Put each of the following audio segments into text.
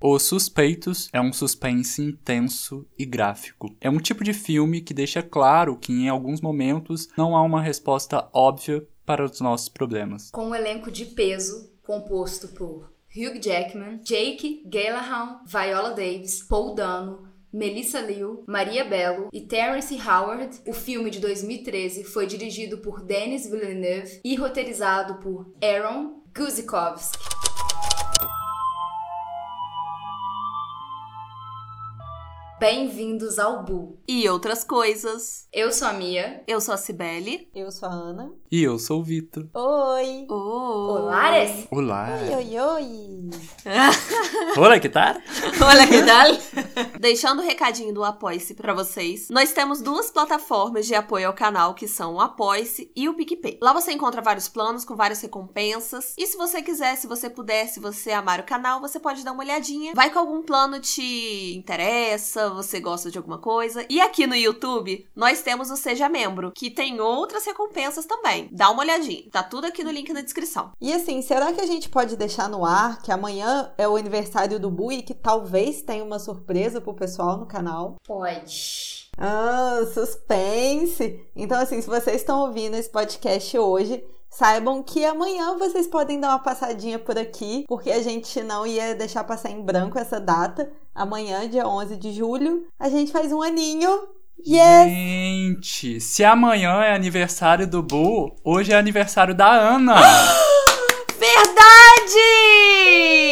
Os Suspeitos é um suspense intenso e gráfico. É um tipo de filme que deixa claro que em alguns momentos não há uma resposta óbvia para os nossos problemas. Com um elenco de peso composto por Hugh Jackman, Jake Gyllenhaal, Viola Davis, Paul Dano, Melissa Liu, Maria Bello e Terence Howard, o filme de 2013 foi dirigido por Denis Villeneuve e roteirizado por Aaron Guzikowski. Bem-vindos ao Bu. E outras coisas. Eu sou a Mia. Eu sou a Cibele. Eu sou a Ana. E eu sou o Vitor. Oi! Oh. Olares! Olá! Oi, oi, oi! Olá, que tal? Olha que tal? Deixando o recadinho do Apoie-se pra vocês, nós temos duas plataformas de apoio ao canal, que são o Apoie-se e o PicPay. Lá você encontra vários planos com várias recompensas. E se você quiser, se você puder, se você amar o canal, você pode dar uma olhadinha. Vai que algum plano te interessa, você gosta de alguma coisa. E aqui no YouTube, nós temos o Seja Membro, que tem outras recompensas também. Dá uma olhadinha. Tá tudo aqui no link na descrição. E assim, será que a gente pode deixar no ar que amanhã é o aniversário do Bu e que talvez tenha uma surpresa pro pessoal no canal? Pode. Ah, suspense! Então, assim, se vocês estão ouvindo esse podcast hoje, saibam que amanhã vocês podem dar uma passadinha por aqui, porque a gente não ia deixar passar em branco essa data. Amanhã, dia 11 de julho, a gente faz um aninho. Yes! Gente, se amanhã é aniversário do Bu, hoje é aniversário da Ana. Verdade!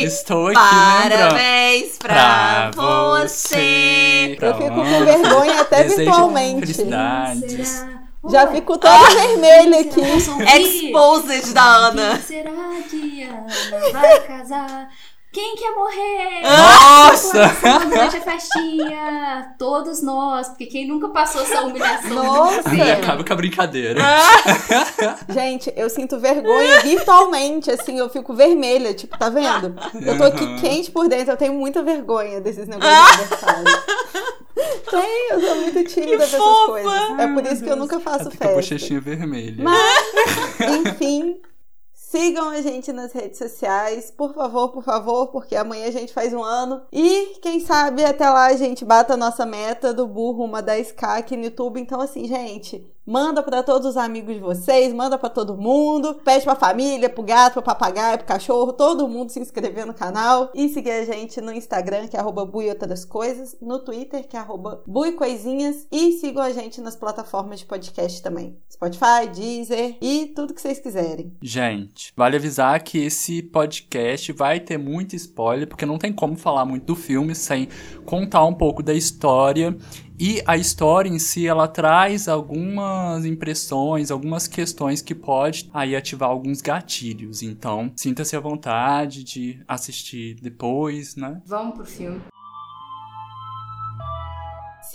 Estou aqui lembrando. Parabéns pra, você! pra Eu fico com vergonha até Desejo virtualmente. Felicidades. Será? Já fico toda vermelha aqui. Exposed da Ana. Será que Ana vai casar? Quem quer morrer? Nossa! Durante a festinha. Todos nós, porque quem nunca passou essa humilhação? Nossa! E acaba com a brincadeira. Gente, eu sinto vergonha virtualmente, assim, eu fico vermelha, tipo, tá vendo? Eu tô aqui quente por dentro, eu tenho muita vergonha desses negócios de aniversário. Tem, eu sou muito tímida pra essas fofa! coisas. É por isso que eu nunca faço Fica a festa. bochechinha vermelha. Mas, enfim, sigam a gente nas redes sociais, por favor, por favor, porque amanhã a gente faz um ano. E quem sabe até lá a gente bata a nossa meta do burro, uma 10k aqui no YouTube. Então, assim, gente, manda pra todos os amigos de vocês, manda pra todo mundo, pede pra família, pro gato, pro papagaio, pro cachorro, todo mundo se inscrever no canal e seguir a gente no Instagram, que é arroba bui outras coisas, no Twitter, que é arroba bui coisinhas, e sigam a gente nas plataformas de podcast também. Spotify, Deezer e tudo que vocês quiserem. Gente, vale avisar que esse podcast vai ter muito spoiler, porque não tem como falar muito do filme sem contar um pouco da história. E a história em si, ela traz algumas impressões, algumas questões que pode aí ativar alguns gatilhos. Então, sinta-se à vontade de assistir depois, né? Vamos pro filme.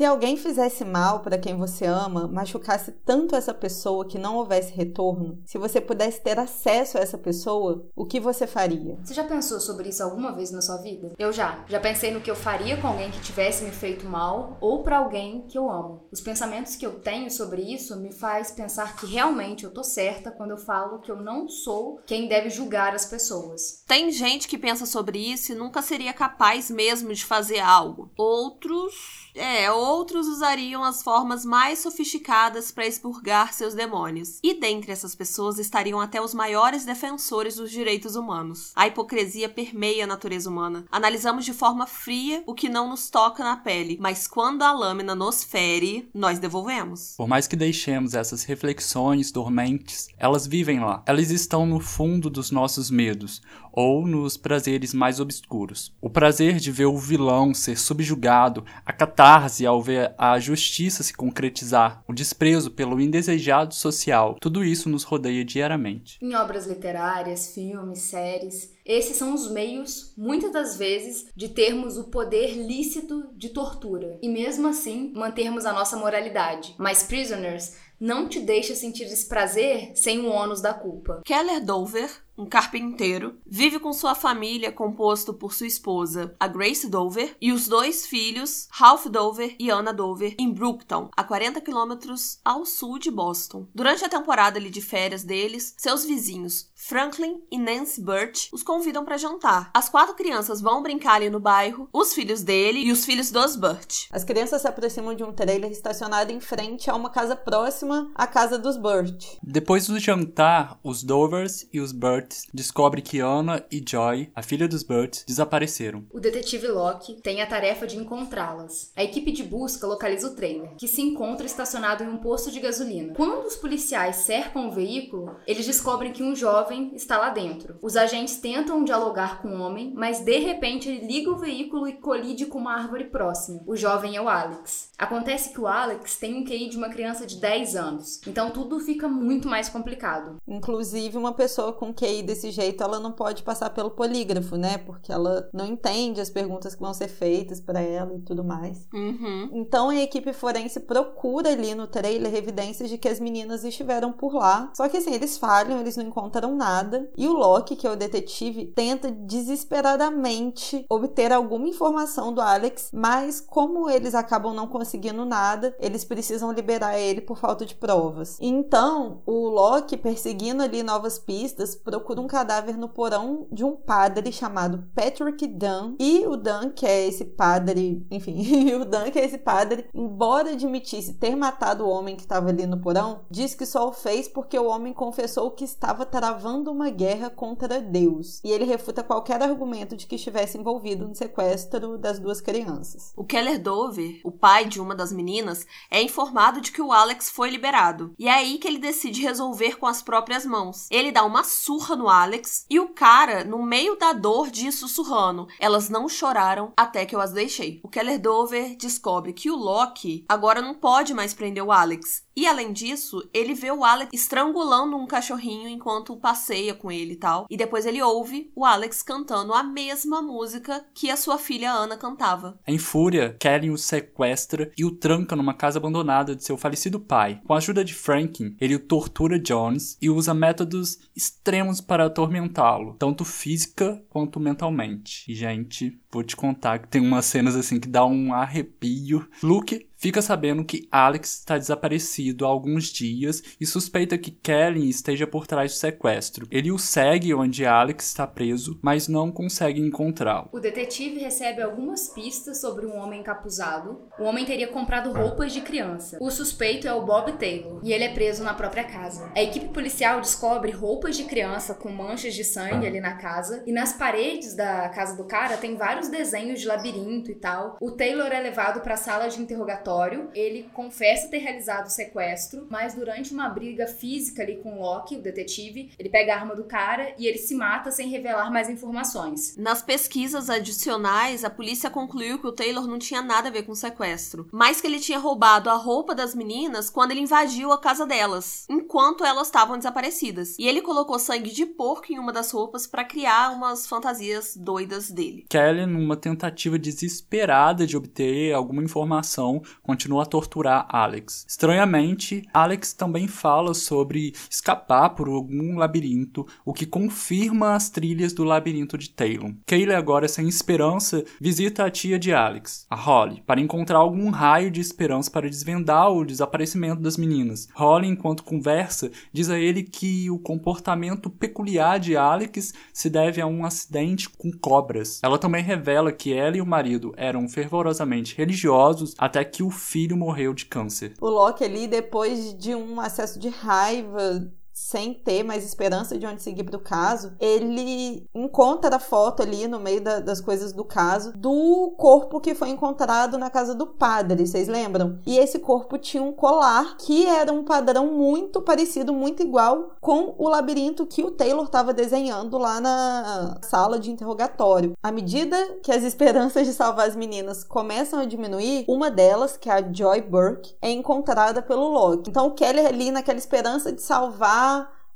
Se alguém fizesse mal para quem você ama, machucasse tanto essa pessoa que não houvesse retorno, se você pudesse ter acesso a essa pessoa, o que você faria? Você já pensou sobre isso alguma vez na sua vida? Eu já. Já pensei no que eu faria com alguém que tivesse me feito mal ou pra alguém que eu amo. Os pensamentos que eu tenho sobre isso me faz pensar que realmente eu tô certa quando eu falo que eu não sou quem deve julgar as pessoas. Tem gente que pensa sobre isso e nunca seria capaz mesmo de fazer algo. Outros. É, outros usariam as formas mais sofisticadas para expurgar seus demônios. E dentre essas pessoas estariam até os maiores defensores dos direitos humanos. A hipocrisia permeia a natureza humana. Analisamos de forma fria o que não nos toca na pele, mas quando a lâmina nos fere, nós devolvemos. Por mais que deixemos essas reflexões dormentes, elas vivem lá. Elas estão no fundo dos nossos medos ou nos prazeres mais obscuros. O prazer de ver o vilão ser subjugado, a catarse ao ver a justiça se concretizar, o desprezo pelo indesejado social, tudo isso nos rodeia diariamente. Em obras literárias, filmes, séries, esses são os meios, muitas das vezes, de termos o poder lícito de tortura e mesmo assim mantermos a nossa moralidade. Mas Prisoners não te deixa sentir esse prazer sem o ônus da culpa. Keller Dover, um carpinteiro, vive com sua família composto por sua esposa, a Grace Dover, e os dois filhos, Ralph Dover e Anna Dover, em Brooktown, a 40 quilômetros ao sul de Boston. Durante a temporada ali de férias deles, seus vizinhos Franklin e Nancy Burt os convidam para jantar. As quatro crianças vão brincar ali no bairro, os filhos dele e os filhos dos Burt. As crianças se aproximam de um trailer estacionado em frente a uma casa próxima à casa dos Burt. Depois do jantar, os Dovers e os Burts descobrem que Anna e Joy, a filha dos Burts, desapareceram. O detetive Locke tem a tarefa de encontrá-las. A equipe de busca localiza o trailer, que se encontra estacionado em um posto de gasolina. Quando os policiais cercam o veículo, eles descobrem que um jovem está lá dentro. Os agentes tentam dialogar com o homem, mas de repente ele liga o veículo e colide com uma árvore próxima. O jovem é o Alex. Acontece que o Alex tem um QI de uma criança de 10 anos, então tudo fica muito mais complicado. Inclusive, uma pessoa com QI desse jeito, ela não pode passar pelo polígrafo, né? Porque ela não entende as perguntas que vão ser feitas para ela e tudo mais. Uhum. Então a equipe forense procura ali no trailer evidências de que as meninas estiveram por lá. Só que assim, eles falham, eles não encontram nada. E o Locke, que é o detetive, tenta desesperadamente obter alguma informação do Alex, mas como eles acabam não conseguindo nada, eles precisam liberar ele por falta de provas. Então, o Locke, perseguindo ali novas pistas, procura um cadáver no porão de um padre chamado Patrick Dunn. E o Dunn, que é esse padre, enfim, o Dan, que é esse padre, embora admitisse ter matado o homem que estava ali no porão, diz que só o fez porque o homem confessou que estava travando uma guerra contra Deus. E ele refuta qualquer argumento de que estivesse envolvido no sequestro das duas crianças. O Keller Dover, o pai de uma das meninas, é informado de que o Alex foi liberado. E é aí que ele decide resolver com as próprias mãos. Ele dá uma surra no Alex e o cara, no meio da dor, diz sussurrando: Elas não choraram até que eu as deixei. O Keller Dover descobre que o Loki agora não pode mais prender o Alex. E além disso, ele vê o Alex estrangulando um cachorrinho enquanto passeia com ele e tal. E depois ele ouve o Alex cantando a mesma música que a sua filha Ana cantava. Em fúria, Kelly o sequestra e o tranca numa casa abandonada de seu falecido pai. Com a ajuda de Franklin, ele tortura Jones e usa métodos extremos para atormentá-lo, tanto física quanto mentalmente. E, gente, vou te contar que tem umas cenas assim que dá um arrepio. Luke fica sabendo que Alex está desaparecido há alguns dias e suspeita que Kelly esteja por trás do sequestro. Ele o segue onde Alex está preso, mas não consegue encontrá-lo. O detetive recebe algumas pistas sobre um homem encapuzado. O homem teria comprado roupas de criança. O suspeito é o Bob Taylor e ele é preso na própria casa. A equipe policial descobre roupas de criança com manchas de sangue ali na casa e nas paredes da casa do cara tem vários desenhos de labirinto e tal. O Taylor é levado para a sala de interrogatório ele confessa ter realizado o sequestro, mas durante uma briga física ali com o Locke, o detetive, ele pega a arma do cara e ele se mata sem revelar mais informações. Nas pesquisas adicionais, a polícia concluiu que o Taylor não tinha nada a ver com o sequestro, mas que ele tinha roubado a roupa das meninas quando ele invadiu a casa delas, enquanto elas estavam desaparecidas. E ele colocou sangue de porco em uma das roupas para criar umas fantasias doidas dele. Kelly, numa tentativa desesperada de obter alguma informação, continua a torturar Alex. Estranhamente, Alex também fala sobre escapar por algum labirinto, o que confirma as trilhas do labirinto de Taylor. Kaylee, agora sem esperança, visita a tia de Alex, a Holly, para encontrar algum raio de esperança para desvendar o desaparecimento das meninas. Holly, enquanto conversa, diz a ele que o comportamento peculiar de Alex se deve a um acidente com cobras. Ela também revela que ela e o marido eram fervorosamente religiosos até que o filho morreu de câncer. O Loki ali, depois de um acesso de raiva sem ter mais esperança de onde seguir pro caso, ele encontra a foto ali no meio da, das coisas do caso do corpo que foi encontrado na casa do padre, vocês lembram? E esse corpo tinha um colar que era um padrão muito parecido, muito igual com o labirinto que o Taylor estava desenhando lá na sala de interrogatório. À medida que as esperanças de salvar as meninas começam a diminuir, uma delas, que é a Joy Burke, é encontrada pelo Locke. Então o Kelly ali naquela esperança de salvar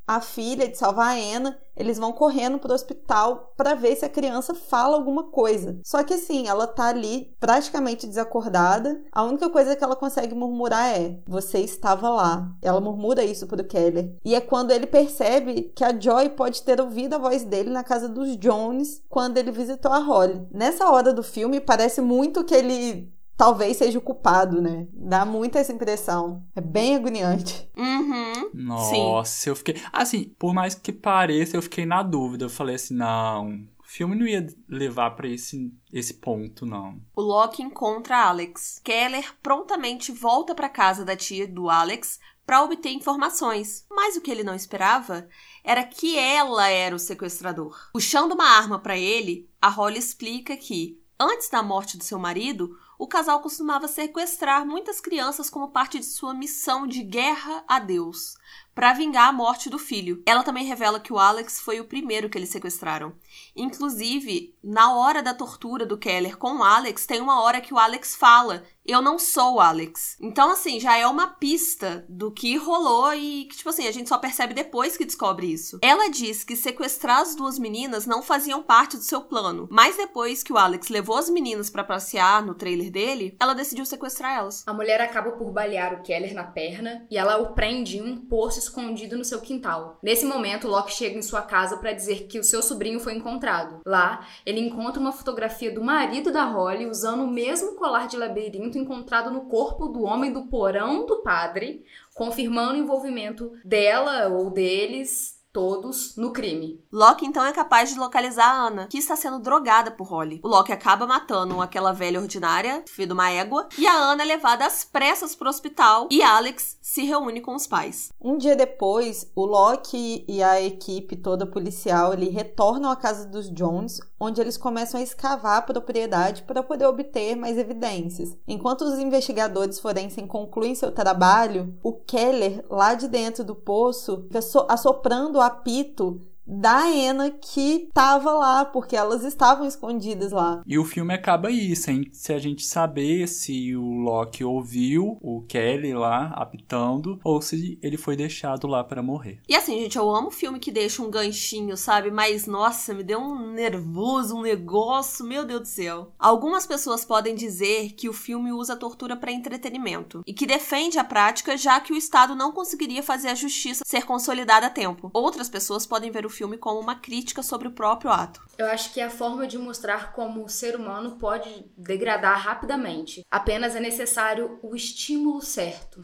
a filha, de salvar a Anna, eles vão correndo pro hospital para ver se a criança fala alguma coisa. Só que assim, ela tá ali praticamente desacordada. A única coisa que ela consegue murmurar é: "Você estava lá". Ela murmura isso pro Keller. E é quando ele percebe que a Joy pode ter ouvido a voz dele na casa dos Jones quando ele visitou a Holly. Nessa hora do filme parece muito que ele talvez seja o culpado, né? Dá muito essa impressão. É bem agoniante. Uhum. Nossa, Sim. eu fiquei. Assim, por mais que pareça, eu fiquei na dúvida. Eu falei assim, não. O filme não ia levar pra esse, esse ponto, não. O Locke encontra Alex. Keller prontamente volta para casa da tia do Alex para obter informações. Mas o que ele não esperava era que ela era o sequestrador. Puxando uma arma para ele, a Holly explica que, antes da morte do seu marido, o casal costumava sequestrar muitas crianças como parte de sua missão de guerra a Deus, para vingar a morte do filho. Ela também revela que o Alex foi o primeiro que eles sequestraram. Inclusive, na hora da tortura do Keller com o Alex, tem uma hora que o Alex fala: Eu não sou Alex. Então, assim, já é uma pista do que rolou e que, tipo assim, a gente só percebe depois que descobre isso. Ela diz que sequestrar as duas meninas não faziam parte do seu plano, mas depois que o Alex levou as meninas para passear no trailer dele, ela decidiu sequestrar elas. A mulher acaba por balear o Keller na perna e ela o prende em um poço escondido no seu quintal. Nesse momento, Locke chega em sua casa para dizer que o seu sobrinho foi encontrado. Lá, ele encontra uma fotografia do marido da Holly usando o mesmo colar de labirinto encontrado no corpo do homem do porão do padre, confirmando o envolvimento dela ou deles todos no crime. Locke então é capaz de localizar a Ana, que está sendo drogada por Holly. O Locke acaba matando aquela velha ordinária, filha de uma égua, e a Ana é levada às pressas pro hospital e Alex se reúne com os pais. Um dia depois, o Locke e a equipe toda policial ele retornam à casa dos Jones, onde eles começam a escavar a propriedade para poder obter mais evidências. Enquanto os investigadores forenses concluem seu trabalho, o Keller, lá de dentro do poço, fica so- assoprando o apito da Ana que estava lá, porque elas estavam escondidas lá. E o filme acaba aí, sem se a gente saber se o Loki ouviu o Kelly lá apitando ou se ele foi deixado lá para morrer. E assim, gente, eu amo filme que deixa um ganchinho, sabe? Mas, nossa, me deu um nervoso, um negócio, meu Deus do céu. Algumas pessoas podem dizer que o filme usa a tortura para entretenimento e que defende a prática, já que o Estado não conseguiria fazer a justiça ser consolidada a tempo. Outras pessoas podem ver o filme como uma crítica sobre o próprio ato. Eu acho que é a forma de mostrar como o ser humano pode degradar rapidamente. Apenas é necessário o estímulo certo.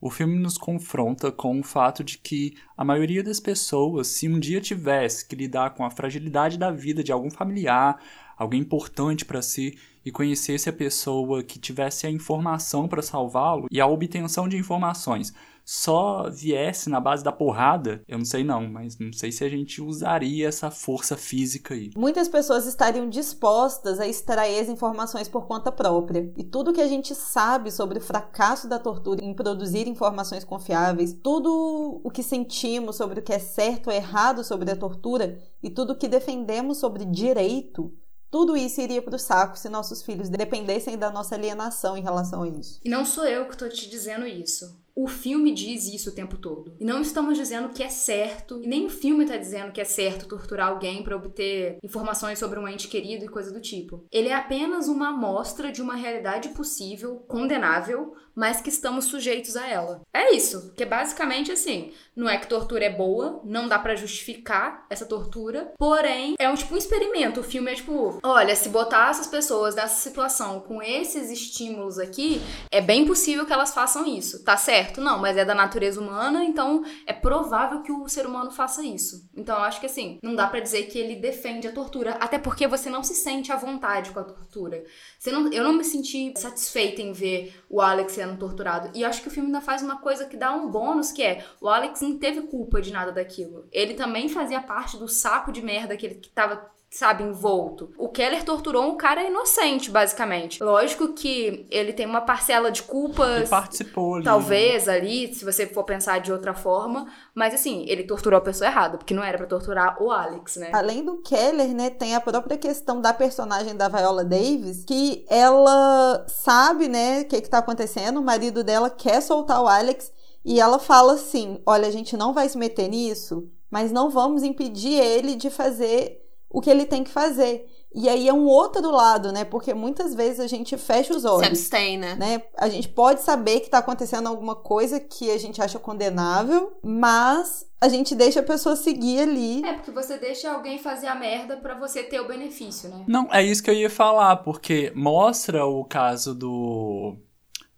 O filme nos confronta com o fato de que a maioria das pessoas, se um dia tivesse que lidar com a fragilidade da vida de algum familiar, alguém importante para si, e conhecesse a pessoa que tivesse a informação para salvá-lo e a obtenção de informações só viesse na base da porrada, eu não sei não, mas não sei se a gente usaria essa força física aí. Muitas pessoas estariam dispostas a extrair as informações por conta própria. E tudo que a gente sabe sobre o fracasso da tortura em produzir informações confiáveis, tudo o que sentimos sobre o que é certo ou errado sobre a tortura e tudo o que defendemos sobre direito, tudo isso iria para o saco se nossos filhos dependessem da nossa alienação em relação a isso. E não sou eu que estou te dizendo isso. O filme diz isso o tempo todo. E não estamos dizendo que é certo, e nem o filme está dizendo que é certo torturar alguém para obter informações sobre um ente querido e coisa do tipo. Ele é apenas uma amostra de uma realidade possível, condenável, mas que estamos sujeitos a ela. É isso, que é basicamente assim, não é que tortura é boa, não dá para justificar essa tortura, porém é um tipo um experimento. O filme é tipo, olha, se botar essas pessoas nessa situação com esses estímulos aqui, é bem possível que elas façam isso. Tá certo? Não, mas é da natureza humana, então é provável que o ser humano faça isso. Então eu acho que assim, não dá para dizer que ele defende a tortura, até porque você não se sente à vontade com a tortura. Você não, eu não me senti satisfeita em ver o Alex sendo torturado. E acho que o filme ainda faz uma coisa que dá um bônus, que é o Alex não teve culpa de nada daquilo. Ele também fazia parte do saco de merda que ele que tava sabe, envolto. O Keller torturou um cara inocente, basicamente. Lógico que ele tem uma parcela de Ele culpas, participou ali. né? talvez ali, se você for pensar de outra forma, mas assim, ele torturou a pessoa errada, porque não era pra torturar o Alex, né? Além do Keller, né, tem a própria questão da personagem da Viola Davis, que ela sabe, né, o que que tá acontecendo, o marido dela quer soltar o Alex, E ela fala assim: olha, a gente não vai se meter nisso, mas não vamos impedir ele de fazer o que ele tem que fazer. E aí é um outro lado, né? Porque muitas vezes a gente fecha os Se olhos. abstém, né? Né? A gente pode saber que tá acontecendo alguma coisa que a gente acha condenável, mas a gente deixa a pessoa seguir ali. É, porque você deixa alguém fazer a merda pra você ter o benefício, né? Não, é isso que eu ia falar, porque mostra o caso do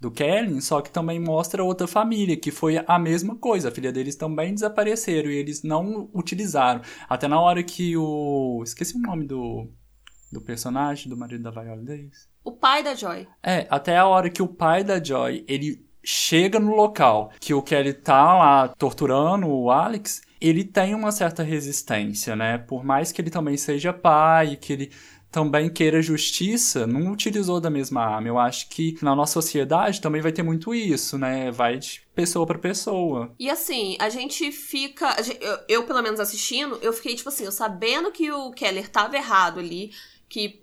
do Kellen, só que também mostra outra família, que foi a mesma coisa. A filha deles também desapareceram e eles não utilizaram. Até na hora que o. Esqueci o nome do, do personagem, do marido da Viola Davis. O pai da Joy. É, até a hora que o pai da Joy, ele chega no local que o Kelly tá lá torturando o Alex, ele tem uma certa resistência, né? Por mais que ele também seja pai, que ele também queira justiça, não utilizou da mesma arma. Eu acho que na nossa sociedade também vai ter muito isso, né? Vai de pessoa para pessoa. E assim, a gente fica. a gente- eu, eu, pelo menos assistindo, eu fiquei, tipo assim, eu sabendo que o Keller tava errado ali, que,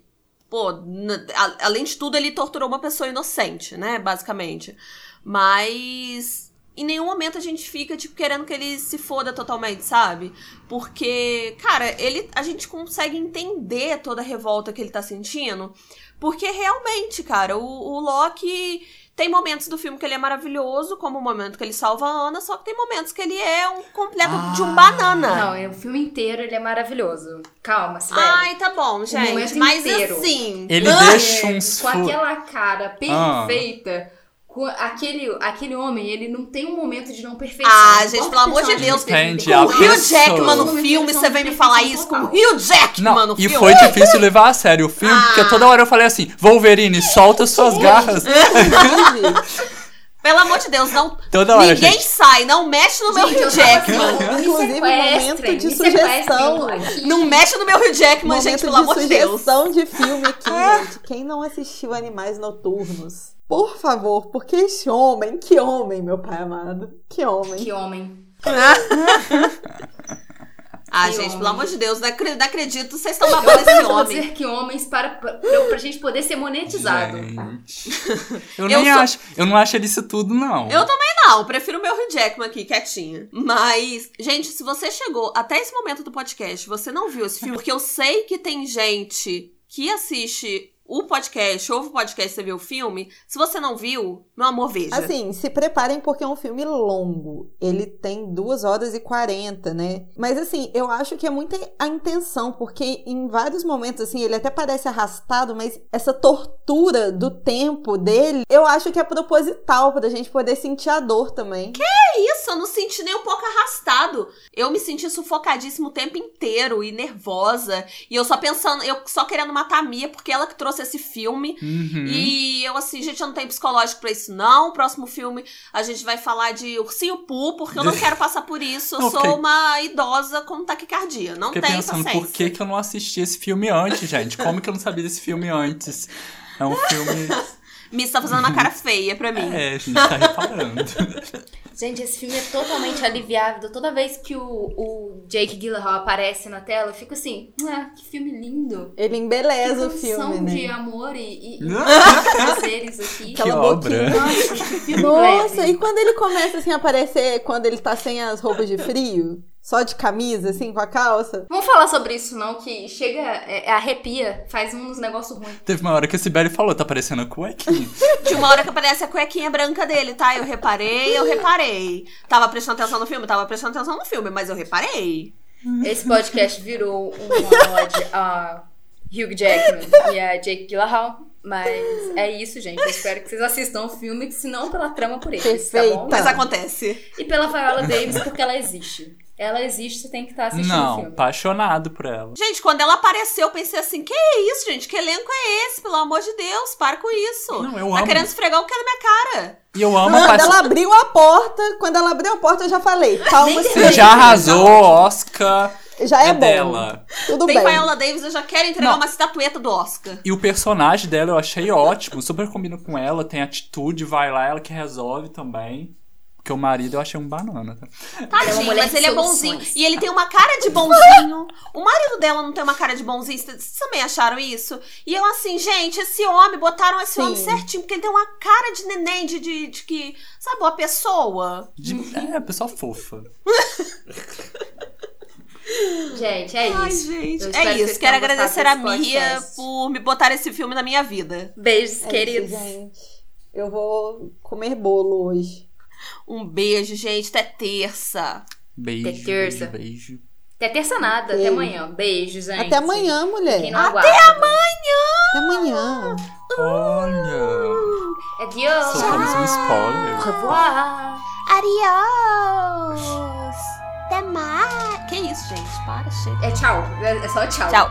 pô, a- além de tudo, ele torturou uma pessoa inocente, né? Basicamente. Mas. Em nenhum momento a gente fica, tipo, querendo que ele se foda totalmente, sabe? Porque, cara, ele, a gente consegue entender toda a revolta que ele tá sentindo. Porque realmente, cara, o, o Loki tem momentos do filme que ele é maravilhoso, como o momento que ele salva a Ana, só que tem momentos que ele é um completo de um Ah. banana. Não, é, o filme inteiro ele é maravilhoso. Calma, Sibeli. Ai, tá bom, gente. momento Mas inteiro. assim. Ele ah, deixa uns com fu- aquela cara Ah. perfeita. com Aquele, aquele homem, ele não tem um momento de não perfeição. Ah, gente, pelo amor de Deus, Entende? Com o Hugh. Jackman no filme, você vem me falar isso com o. Hugh Jackman Não, no e filme. foi difícil levar a sério o filme, porque toda hora eu falei assim: Wolverine, solta suas garras. Inclusive, Pelo amor de Deus, não. Toda hora, ninguém gente. sai, não mexe no meu Gente, assim, Jackman. me Inclusive, momento de sugestão. aqui. Não mexe no meu Hugh Jackman, momento gente, pelo de amor de Deus. sugestão de filme aqui, gente. Quem não assistiu Animais Noturnos, por favor, porque esse homem, que homem, meu pai amado, que homem. Que homem. Ah, Que gente, homem. pelo amor de Deus, não acre- não acredito, vocês estão babando esse homem. dizer que homens para, pra, pra gente poder ser monetizado. Gente. Eu Eu nem sou- acho. Eu não acho isso tudo, não. Eu também não, prefiro o meu Hugh Jackman aqui, quietinha. Mas, gente, se você chegou até esse momento do podcast, você não viu esse filme, porque eu sei que tem gente que assiste o podcast, ouve o podcast você vê o filme. Se você não viu, meu amor, veja. Assim, se preparem porque é um filme longo. Ele tem 2 horas e 40, né? Mas assim, eu acho que é muita a intenção, porque em vários momentos, assim, ele até parece arrastado, mas essa tortura do tempo dele, eu acho que é proposital pra gente poder sentir a dor também. isso, eu não senti nem um pouco arrastado. Eu me senti sufocadíssimo o tempo inteiro e nervosa. E eu só pensando, eu só querendo matar a Mia, porque ela que trouxe esse filme. Uhum. E eu assim, gente, eu não tenho psicológico pra isso, não. O próximo filme a gente vai falar de Ursinho Poo, porque eu não quero passar por isso. Eu Não, sou uma idosa com taquicardia. Não Fiquei tenho pensando, paciência. por que, que eu não assisti esse filme antes, gente? Como que eu não sabia desse filme antes? É um filme. Miss tá fazendo uma cara feia pra mim. É, a gente tá reparando. Gente, esse filme é totalmente aliviável. Toda vez que o, o Jake Gyllenhaal aparece na tela, eu fico assim, ah, que filme lindo. Ele Que embeleza o filme, de né? amor e, e, e prazeres aqui. Que Aquela obra. Nossa, que filme Nossa, leve. e quando ele começa assim a aparecer, quando ele tá sem as roupas de frio, só de camisa, assim, com a calça. Vamos falar sobre isso não, que chega, é, arrepia, faz uns negócios ruins. Teve uma hora que a Sibeli falou, tá parecendo a cuequinha. De uma hora que aparece a cuequinha branca dele, tá? Eu reparei, eu reparei. Tava prestando atenção no filme? Tava prestando atenção no filme, mas eu reparei. Esse podcast virou uma ode a Hugh Jackman e a Jake Gyllenhaal. Mas é isso, gente. Eu espero que vocês assistam o filme, que se não pela trama por eles, tá bom? Perfeita. Mas acontece. E pela Viola Davis, porque ela existe. Ela existe, você tem que estar assistindo o Não, filme. apaixonado por ela. Gente, quando ela apareceu, eu pensei assim: que isso, gente? Que elenco é esse? Pelo amor de Deus, para com isso. Não, eu tá amo. querendo esfregar o que é na minha cara. E eu amo a Quando paixão. ela abriu a porta, quando ela abriu a porta, eu já falei, calma, Você já arrasou, Oscar. já é, é bom. dela. Tudo Tem bem. Viola Davis, eu já quero entregar Não. uma estatueta do Oscar. E o personagem dela eu achei ótimo, super combina com ela, tem atitude, vai lá, ela que resolve também. Porque o marido eu achei um banana. tá? Tadinho, mas ele é bonzinho. E ele tem uma cara de bonzinho. o marido dela não tem uma cara de bonzinho. Vocês também acharam isso? E eu assim, gente, esse homem, botaram esse Sim. homem certinho, porque ele tem uma cara de neném, de, de, de que, sabe, uma pessoa. De- é, pessoa fofa. Gente, é Ai, isso. gente. É isso. Quero agradecer a Mia podcast. por me botar esse filme na minha vida. Beijos, É queridos. isso, gente. Eu vou comer bolo hoje. Um beijo, gente. Até terça. Beijo, Até terça. beijo, beijo. Até terça nada, até Beijo. amanhã. Beijo, gente. Até amanhã, mulher. Até amanhã! Até amanhã. Olha! Adiós. Soltamos um spoiler. Au revoir. Adiós! Até mais! Que isso, gente? Para, chega. É tchau. É é só tchau. Tchau.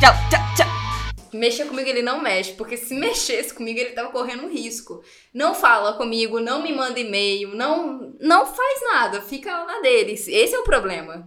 Tchau, tchau, tchau. Mexer comigo ele não mexe, porque se mexesse comigo ele tava correndo um risco. Não fala comigo, não me manda e-mail, não, não faz nada, fica lá na dele. Esse é o problema.